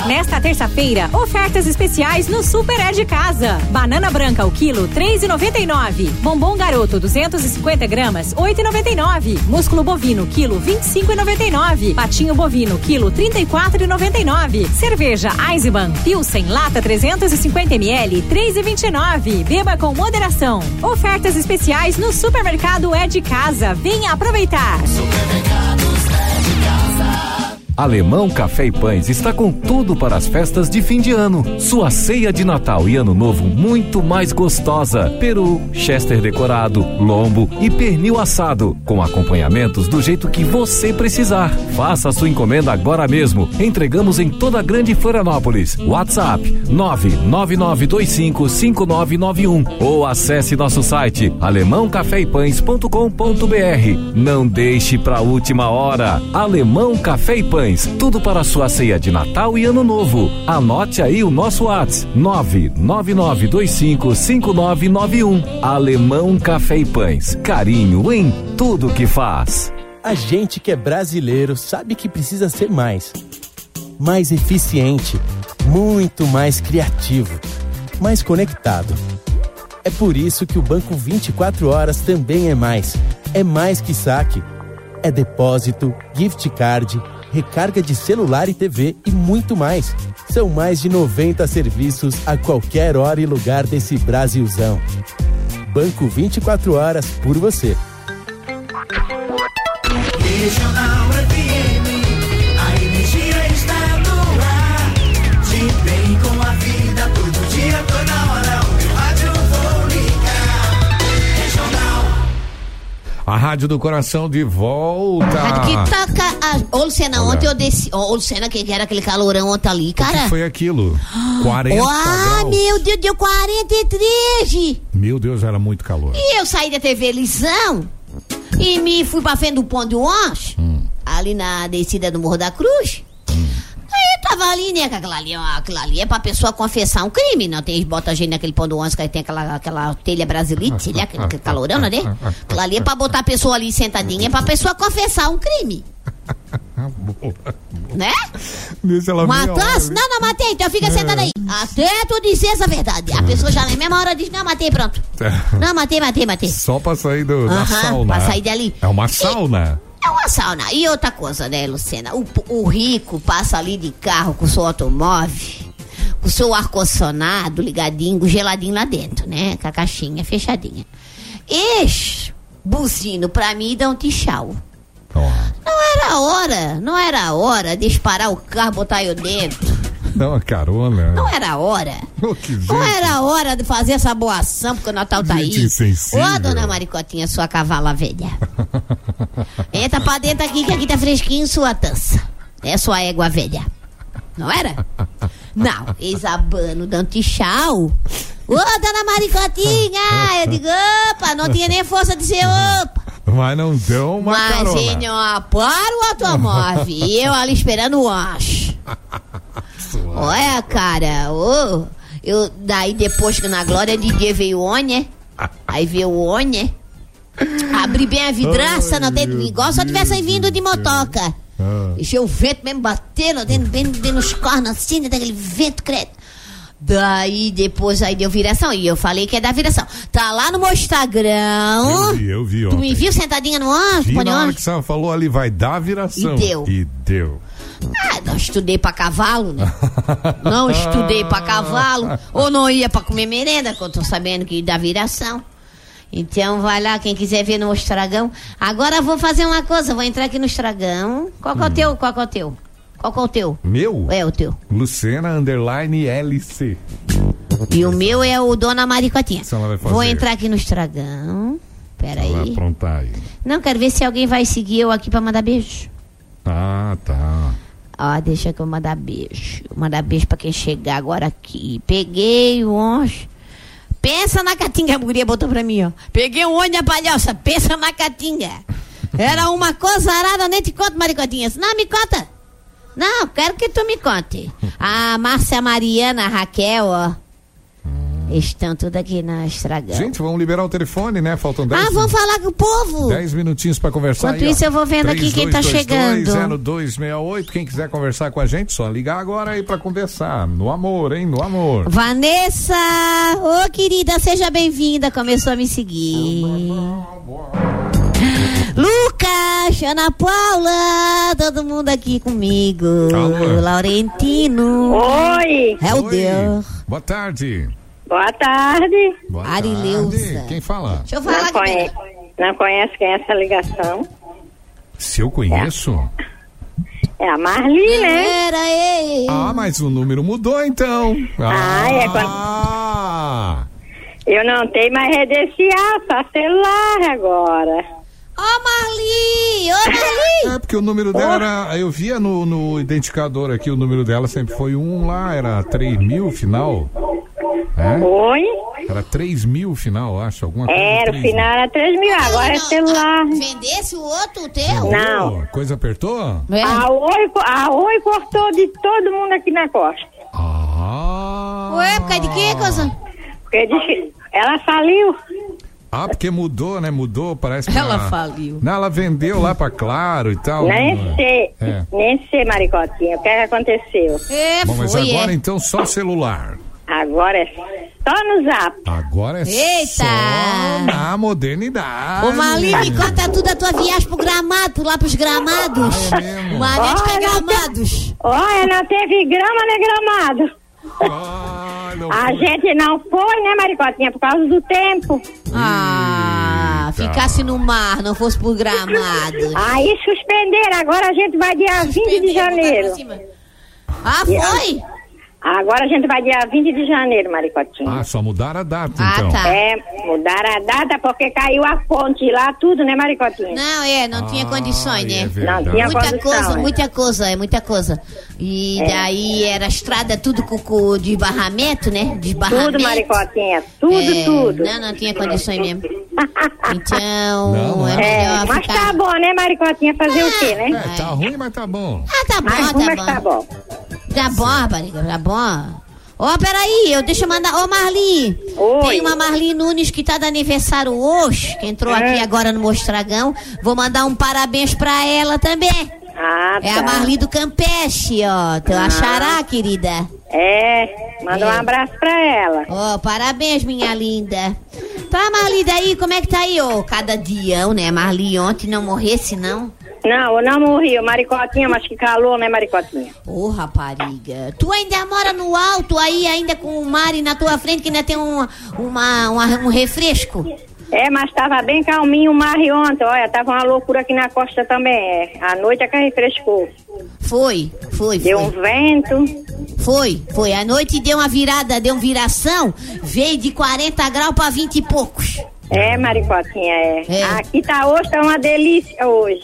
Nesta terça-feira, ofertas especiais no Super é de Casa. Banana branca o quilo, 3,99. Bombom garoto, 250 gramas, 8,99. Músculo bovino, quilo, 25,99. Patinho bovino, quilo, 34,99. Cerveja Eisenbahn, Pilsen, lata 350 ml, 3,29. Beba com moderação. Ofertas especiais no Supermercado é de Casa. Venha aproveitar. Alemão Café e Pães está com tudo para as festas de fim de ano. Sua ceia de Natal e Ano Novo muito mais gostosa. Peru, chester decorado, lombo e pernil assado, com acompanhamentos do jeito que você precisar. Faça sua encomenda agora mesmo. Entregamos em toda a Grande Florianópolis. WhatsApp 999255991 ou acesse nosso site alemãocaféepães.com.br. Não deixe para última hora. Alemão Café e Pães, tudo para a sua ceia de Natal e Ano Novo. Anote aí o nosso WhatsApp 999255991. Alemão Café e Pães, carinho em tudo que faz. A gente que é brasileiro sabe que precisa ser mais. Mais eficiente, muito mais criativo, mais conectado. É por isso que o Banco 24 Horas também é mais. É mais que saque. É depósito, gift card, recarga de celular e TV e muito mais. São mais de 90 serviços a qualquer hora e lugar desse Brasilzão. Banco 24 Horas por você. Regional A Rádio do Coração de volta. Rádio que toca. A... Ô, Lucena, Olha. ontem eu desci. Ô, Lucena, que era aquele calorão ontem ali, O que cara. foi aquilo? 40 Ah, meu Deus, deu 43. Meu Deus, era muito calor. E eu saí da TV Lisão e me fui pra frente do ponto de ônibus, ali na descida do Morro da Cruz. Aí tava ali, né? que Aquela ali, ó, aquela ali é pra pessoa confessar um crime, não tem? Bota a gente naquele ponto de ônibus que aí tem aquela, aquela telha brasilite, né? Aquele, aquele calorão, né? Aquela ali é pra botar a pessoa ali sentadinha, é pra pessoa confessar um crime. Né? Deixa ela a? Não, não matei, então fica É. sentado aí. Até tu dizer essa verdade. A pessoa já na mesma hora diz, não, matei, pronto. Não, matei, matei, matei. Só pra sair do, da Aham, sauna. pra sair dali. É uma sauna. É uma sauna. E outra coisa, né, Lucena? O, o rico passa ali de carro com o seu automóvel, com o seu ar-condicionado ligadinho, geladinho lá dentro, né? Com a caixinha fechadinha. Ex, buzino pra mim dá um tchau. Não era hora, não era hora de parar o carro, botar eu dentro. Não, a carona. Não era hora. Oh, Não era hora de fazer essa boa ação, porque o Natal tá Gente aí. insensível. Ô, dona Maricotinha, sua cavala velha. Entra pra dentro aqui, que aqui tá fresquinho sua tança. É sua égua velha. Não era? Não, exabando, dando tchau. Ô, dona Maricotinha! Eu digo, opa, não tinha nem força de ser opa. Mas não dão uma Mas, carona. senhor, para o automóvel. E eu ali esperando o anjo. Olha, cara, ô. eu, daí depois que na glória de dia veio o Onha, aí veio o Onha, abri bem a vidraça, não tem, igual se eu tivesse vindo de motoca. Deixei o vento mesmo batendo, dentro, bem, bem nos cornos assim, né, daquele vento credo. Daí depois aí deu viração, e eu falei que é da viração. Tá lá no meu Instagram. Eu vi, eu vi Tu ontem. me viu sentadinha no ônibus, na hora ônibus? que você falou ali, vai dar viração. E deu. E deu. Ah, não estudei pra cavalo, né? Não estudei pra cavalo. Ou não ia pra comer merenda, que eu tô sabendo que dá viração. Então vai lá, quem quiser ver no Estragão. Agora vou fazer uma coisa, vou entrar aqui no Estragão. Qual que é o teu? Qual que é o teu? Qual que é o teu? Meu? É o teu. Lucena Underline LC. E o meu é o Dona Maricotinha. Vai. Vou entrar aqui no Estragão. Vai Peraí. aprontar aí. Não, quero ver se alguém vai seguir eu aqui pra mandar beijo. Ah, tá. Ó, deixa que eu mandar beijo. Mandar beijo pra quem chegar agora aqui. Peguei o ônibus. Pensa na catinga, a guria botou pra mim, ó. Peguei um ônibus na palhoça, pensa na catinga. Era uma coisa arada, nem te conto, maricotinha. Não, me conta. Não, quero que tu me conte. A Márcia Mariana, a Raquel, ó. Estão tudo aqui na estragão. Gente, vamos liberar o telefone, né? Faltam 10 Ah, vamos falar com o povo. 10 minutinhos pra conversar. Enquanto aí, ó. isso, eu vou vendo aqui quem tá chegando. 0268. Quem quiser conversar com a gente, só ligar agora aí pra conversar. No amor, hein? No amor. Vanessa! Ô, querida, seja bem-vinda. Começou a me seguir. Lucas, Ana Paula, todo mundo aqui comigo. Alô. Laurentino. Oi. Helder. Boa tarde. Boa tarde. Boa Arileuza. tarde. Quem fala? Deixa eu falar Não, conhe... não conhece quem é essa ligação? Se eu conheço? É a Marli, né? Era ei. Ah, mas o número mudou então. Ah, é quando- Ah, Eu não tenho mais rede social, só celular agora. Ô, Marli! Ô, Marli! É porque o número dela era. Eu via no, no identificador aqui, o número dela sempre foi um lá, era 3 mil final. É? Oi? Era 3 mil final, acho. Alguma coisa. Era, o 3 final era 3 mil, agora é celular. Vendesse o outro, o teu? Não. Coisa apertou? A Oi, a Oi cortou de todo mundo aqui na costa. Ah. Ué, por causa de quê, coisa? Porque disse- ela faliu. Ah, porque mudou, né? Mudou, parece que. Ela ela- faliu. Não, ela vendeu lá pra Claro e tal. Nem não é? sei, É. nem sei, Maricotinha, o que, é que aconteceu? É, Bom, mas foi, agora é. então só celular. Agora é só no zap. Agora é Eita! só na modernidade. Ô, Marli, me conta tudo da tua viagem pro gramado, lá pros gramados. Ah, é mesmo? Magnética Olha, gramados. Olha, não teve grama nem gramado. Ah, não A foi. gente não foi, né, Maricotinha, por causa do tempo. Ah, Eita. ficasse no mar, não fosse pro gramado. Aí suspenderam, agora a gente vai dia 20 de janeiro. Ah, foi? Agora a gente vai dia 20 de janeiro, Maricotinha. Ah, só mudaram a data Ah, então. tá. É, mudaram a data porque caiu a fonte lá, tudo, né, Maricotinha? Não, é, não tinha Ah, condições, né? é. Não tinha Muita condição, coisa, é. muita coisa, é muita coisa. E É. daí era estrada tudo com, com de barramento, né? Desbarramento. Tudo, Maricotinha, tudo, É, tudo. Não, não tinha condições mesmo. Então, Não, não é é. melhor É, mas ficar... tá bom, né, Maricotinha, fazer o quê, né? É, tá ruim, mas tá bom. Ah, tá bom, Mas tá como é bom. que tá bom? Tá bom, rapariga, tá bom. Ó, peraí, eu deixa eu mandar. Ô, Marli. Oi. Tem uma Marli Nunes que tá de aniversário hoje, que entrou É. aqui agora no Mostragão. Vou mandar um parabéns pra ela também. Ah, É tá. a Marli do Campeche, ó. Teu Ah. achará, querida. É, manda um É. abraço pra ela. Ó, parabéns, minha linda. Tá, Marli, daí, como é que tá aí, ô? Cada dia, né? Marli ontem não morresse, não? Não, eu não morri, Maricotinha, mas que calor, né, Maricotinha? Ô, rapariga, tu ainda mora no alto aí, ainda com o mar na tua frente, que ainda tem um, uma, uma- um refresco? É, mas tava bem calminho o mar ontem, olha, tava uma loucura aqui na costa também, é. A noite é que refrescou. Foi, foi, Deu foi. um vento. Foi, foi. A noite deu uma virada, deu uma viração, veio de 40 graus pra 20 e poucos. É, Maricotinha, é. É. Aqui tá hoje, tá uma delícia hoje.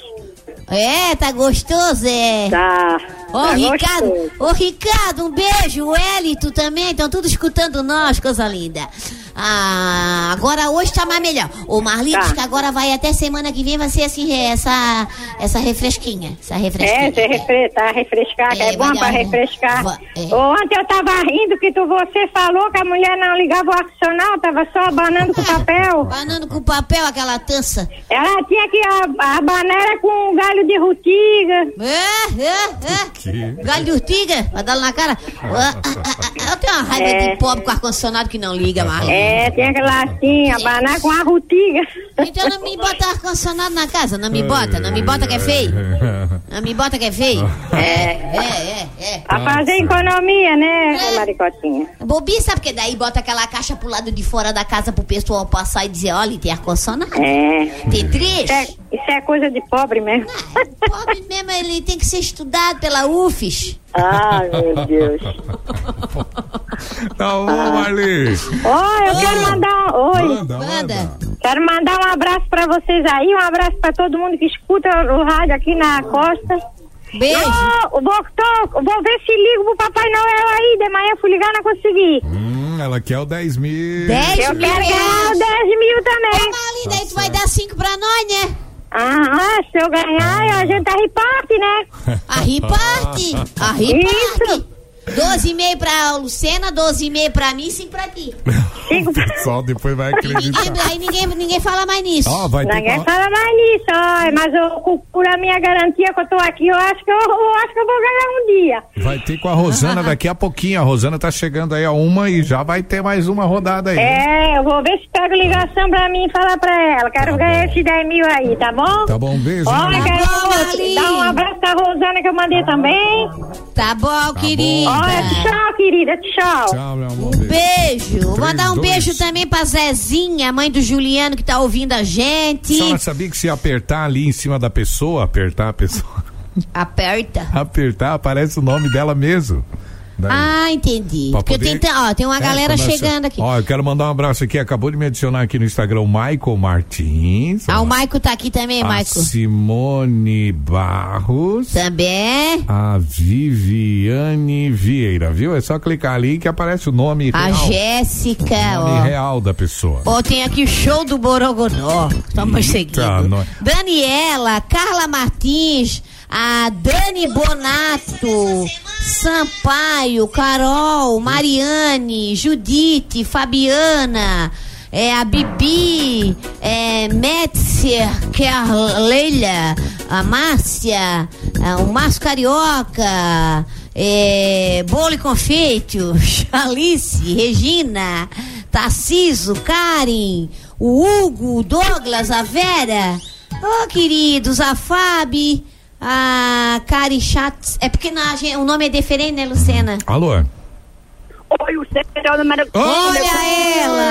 É, tá gostoso, é? Tá. Ô, tá Ricardo, ô, Ricardo, um beijo. O Elito também, estão tudo escutando nós, coisa linda. Ah, agora hoje tá mais melhor. O Marli Tá. que agora vai até semana que vem, vai ser assim, essa, essa refresquinha. Essa refresquinha. É, você refre tá refrescar, É, é, bom pra refrescar. vai- é. Ontem eu tava rindo que tu, você falou que a mulher não ligava o ar-condicionado, tava só abanando com papel. Banando com papel aquela tança. Ela tinha que a- abanar com um galho de rutiga. É, é, é. Que? Galho de urtiga, vai dar na cara. Ah, ah, ah, ah, Eu tenho uma raiva É. de pobre com ar-condicionado que não liga, Marli. É, tinha que lá assim, abanar com a rutiga. Então não me bota ar-condicionado na casa, não me bota, não me bota que é feio. Não me bota que é feio. É, é, é, é. Pra fazer economia, né, Maricotinha? Bobi, sabe porque daí bota aquela caixa pro lado de fora da casa pro pessoal passar e dizer, olha, tem ar-condicionado. É. Tem três. Isso é, isso é coisa de pobre mesmo. Pobre mesmo, ele tem que ser estudado pela UFES. Ai, meu Deus. Tá bom, Marli. Oi, eu quero mandar um... Oi. Manda, manda. Quero mandar um abraço pra vocês aí, um abraço pra todo mundo que escuta o rádio aqui na costa. Beijo. Eu vou, tô- vou ver se ligo pro Papai Noel aí. De manhã fui ligar, não consegui. Hum, ela quer o 10 mil. 10 Eu mil quero reais. ganhar 10 mil também. Ô, Marlinda, aí tu vai dar 5 pra nós, né? Ah, se eu ganhar, a gente reparte, né? A riparte. A riparte. 12,5 pra Lucena, 12,5 pra mim e 5 pra ti. O pessoal depois vai acreditar. Ninguém, aí ninguém, ninguém fala mais nisso. Ó, vai ter Ninguém que- fala mais nisso, ó, mas eu, por a minha garantia que eu tô aqui, eu acho que eu, eu acho que eu vou ganhar um dia. Vai ter com a Rosana daqui a pouquinho. A Rosana tá chegando aí a uma e já vai ter mais uma rodada aí. É, eu vou ver se pego ligação pra mim e falar pra ela. Quero ganhar esses 10 mil aí, tá bom? Tá bom, beijo. Olha, quero bom, dar um abraço pra Rosana que eu mandei também. Tá bom, querida. Olha, tchau, querida, tchau. Tchau, meu amor. Beijo. Vou mandar um dois. beijo também pra Zezinha, mãe do Juliano, que tá ouvindo a A gente. senhora sabia que se apertar ali em cima da pessoa, apertar a pessoa, Aperta. apertar, aparece o nome dela mesmo. Daí. Ah, entendi. Pra Porque poder- tem, ó, tem uma É, galera começa- chegando aqui. Ó, eu quero mandar um abraço aqui. Acabou de me adicionar aqui no Instagram o Michael Martins. Ah, ó. o Maico tá aqui também, a Maico. Simone Barros. Também. A Viviane Vieira, viu? É só clicar ali que aparece o nome A real. Jéssica, o nome ó. real da pessoa. Ó, tem aqui o show do Borogodó. Estamos seguindo. Nós. Daniela, Carla Martins, a Dani Bonato, Sampaio, Carol, Mariane, Judite, Fabiana, é, a Bibi, é, Metzer, que é a Leila, a Márcia, é, o Márcio Carioca, é, Bolo e Confeito, Alice, Regina, Tarciso, Karen, o Hugo, o Douglas, a Vera, oh queridos, a Fabi, a Kari Chatz, é porque na, o nome é diferente, né, Lucena? Alô? Oi, o do Maracanã. Olha ela!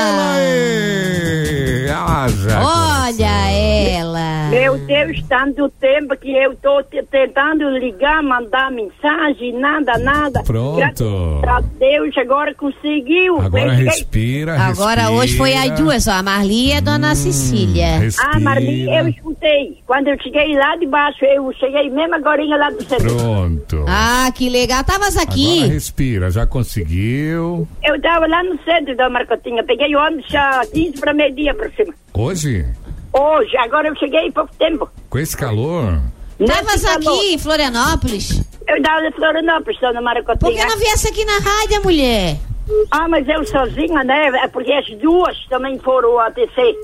Ela Olha ela! Meu Deus, tanto tempo que eu tô te- tentando ligar, mandar mensagem, nada, nada. Pronto. Graças a Deus, agora conseguiu. Agora respira, Agora respira. hoje foi as duas, ó, a Marli e a Dona Cecília. Ah, Marli, eu escutei. Quando eu cheguei lá de baixo, eu cheguei mesmo agora lá do centro. Pronto. Ah, que legal. Tavas aqui. Agora respira, já conseguiu. Eu estava lá no centro da Marcotinha, peguei o ônibus já 15 para meio-dia por cima. Hoje, Hoje, agora eu cheguei há pouco tempo. com esse calor, Tavas Nesse calor. aqui em Florianópolis. Eu estava em Florianópolis, estou na Maracotinha. Por que não viesse aqui na rádio, mulher? Ah, mas eu sozinha, né? É porque as duas também foram a TC.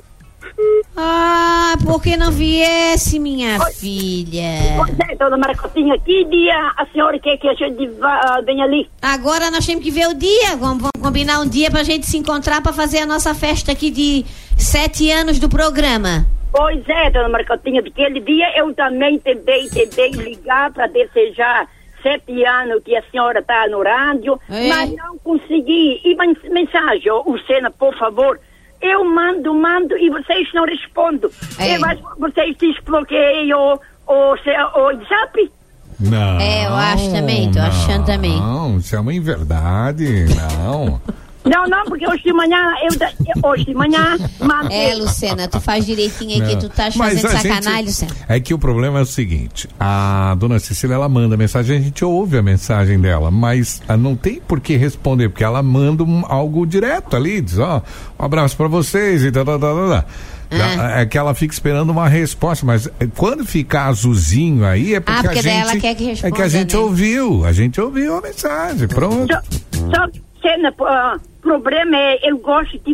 Ah, por que não viesse, minha filha? Pois é, dona Maracotinha, que dia a senhora quer que a gente vá, ah, venha ali? Agora nós temos que ver o dia. Vamos, vamos combinar um dia pra gente se encontrar pra fazer a nossa festa aqui de sete anos do programa. Pois é, dona Marcotinha, daquele dia eu também tentei, tentei ligar para desejar sete anos que a senhora está no rádio, É. mas não consegui. E men- mensagem, ô, Lucena, por favor, eu mando, mando e vocês não respondem. É. Que vocês desbloqueiam o, o, seu- o WhatsApp? Não. É, eu acho também, tô achando também. Não, isso é uma inverdade. Não. Não, não, porque hoje de manhã, eu, hoje de manhã, mandei. É, Lucena, tu faz direitinho aí que Não. tu tá Mas fazendo a gente- sacanagem, Lucena. É que o problema é o seguinte: a dona Cecília ela manda mensagem, a gente ouve a mensagem dela, mas ah, não tem por que responder, porque ela manda um- algo direto ali, diz: ó, um abraço pra vocês e tal, tal, tal, tal. Ah. É que ela fica esperando uma resposta, mas eh, quando ficar azulzinho aí é porque, Ah, porque a daí gente ela quer que é que responda, a gente né? ouviu, a gente ouviu a mensagem, pronto. Só que, cena, ah, problema é, eu gosto que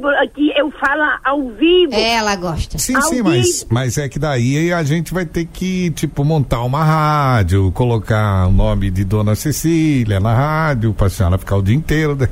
eu falo ao vivo. É, ela gosta. Sim, Ao sim, mas, mas é que daí a gente vai ter que, tipo, montar uma rádio, colocar o nome de Dona Cecília na rádio, pra senhora ficar o dia inteiro daí.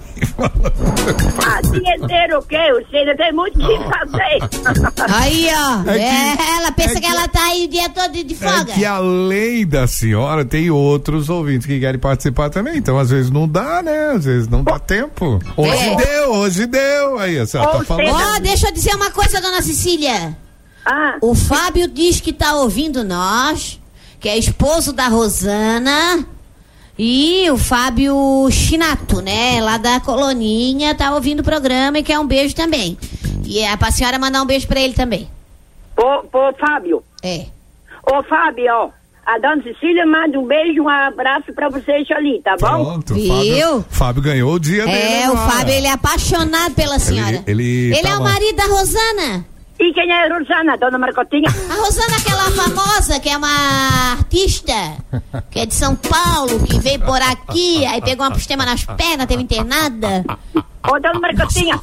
Ah, dia inteiro o quê? Você tem muito que fazer. Aí, ó. É que- é, ela pensa é que, ela tá aí o dia todo de É folga. que além da senhora, tem outros ouvintes que querem participar também. Então, às vezes não dá, né? Às vezes não dá tempo. Hoje É. deu, hoje deu. Aí, a senhora tá falando. Ó, deixa eu dizer uma coisa, dona Cecília. Ah, O Fábio diz que tá ouvindo nós, que é esposo da Rosana. E o Fábio Chinato, né? Lá da Coloninha, tá ouvindo o programa e quer um beijo também. E é pra senhora mandar um beijo pra ele também. ô, ô, Fábio. É. Ô, Fábio, ó, A dona Cecília manda um beijo, um abraço pra vocês ali, tá bom? Pronto, Viu? Fábio, Fábio ganhou o dia dele. É, o. Fábio, ele é apaixonado pela senhora. ele é tava- o marido da Rosana. E quem é a Rosana, dona Marcotinha? A Rosana, aquela famosa, que é uma artista, que é de São Paulo, que veio por aqui, aí pegou uma postema nas pernas, teve internada. Ô, dona Marcotinha,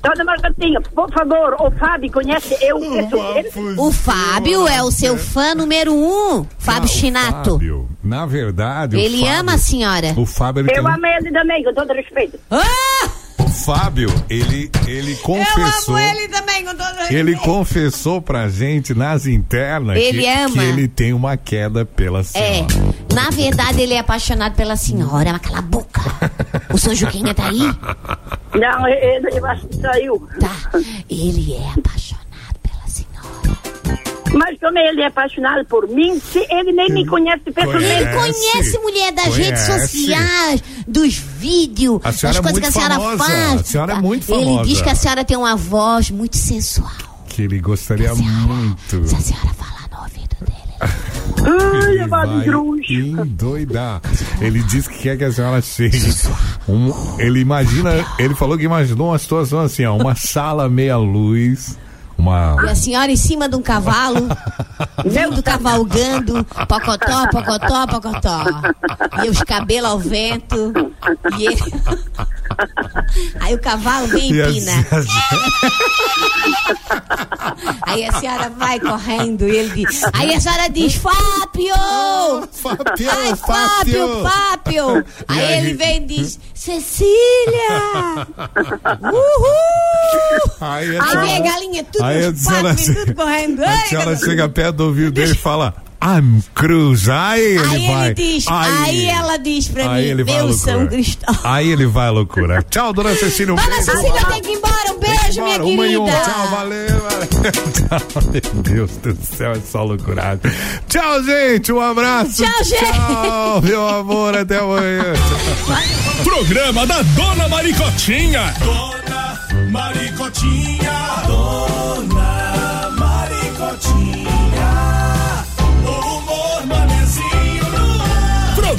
dona Marcotinha, por favor, o Fábio conhece eu, pessoalmente? O Fábio é o seu fã número um, Fábio Chinato. Fábio, na verdade, o Ele Fábio- ama a senhora. O Fábio, ele Eu tem amo ele também, com todo respeito. O Fábio, ele, ele confessou. também, com todo Ele confessou pra gente nas internas Ele que, ama. que ele tem uma queda pela É, senhora. na verdade ele é apaixonado pela senhora, mas cala a boca. O seu Juquinha tá aí? Não, ele, eu acho que saiu. Tá, ele é apaixonado. Mas como ele é apaixonado por mim, se ele nem me conhece pessoalmente. Ele conhece mulher das redes Conhece. sociais, dos vídeos, das senhora é coisas que a senhora famosa, faz. a senhora é tá? muito Ele famosa. diz que a senhora tem uma voz muito sensual. Que ele gostaria muito. Se a senhora falar no ouvido Ai, Ele endoidar. Ele disse que quer que a senhora chegue. Um, ele imagina, ele falou que imaginou uma situação assim, ó, uma sala meia luz, uma E a senhora em cima de um cavalo, vindo cavalgando, pocotó, pocotó, pocotó. E os cabelos ao vento. E ele... Aí o cavalo vem e empina. Aí a senhora vai correndo e ele diz. Aí a senhora diz, Fábio! Fábio, Ai, Fábio! Fábio! Aí, aí? ele vem e diz, Cecília! Uhul! Aí, Aí vem a galinha, tudo Aí tudo correndo. A senhora chega perto do ouvido dele e fala, I'm Cruz. Aí ele Aí vai. ele diz, aí, ela diz pra aí mim, ele vai meu loucura. São Cristóvão. Aí ele vai à loucura. Tchau, dona Cecília. Um Dona beijo. Cecília tem que ir embora, um beijo, minha Bora, uma e querida. um. Tchau, valeu. meu Deus do céu, é só loucurado. Tchau, gente. Um abraço. Tchau, gente. Tchau, meu amor. Até amanhã. Programa da Dona Maricotinha. Dona Maricotinha.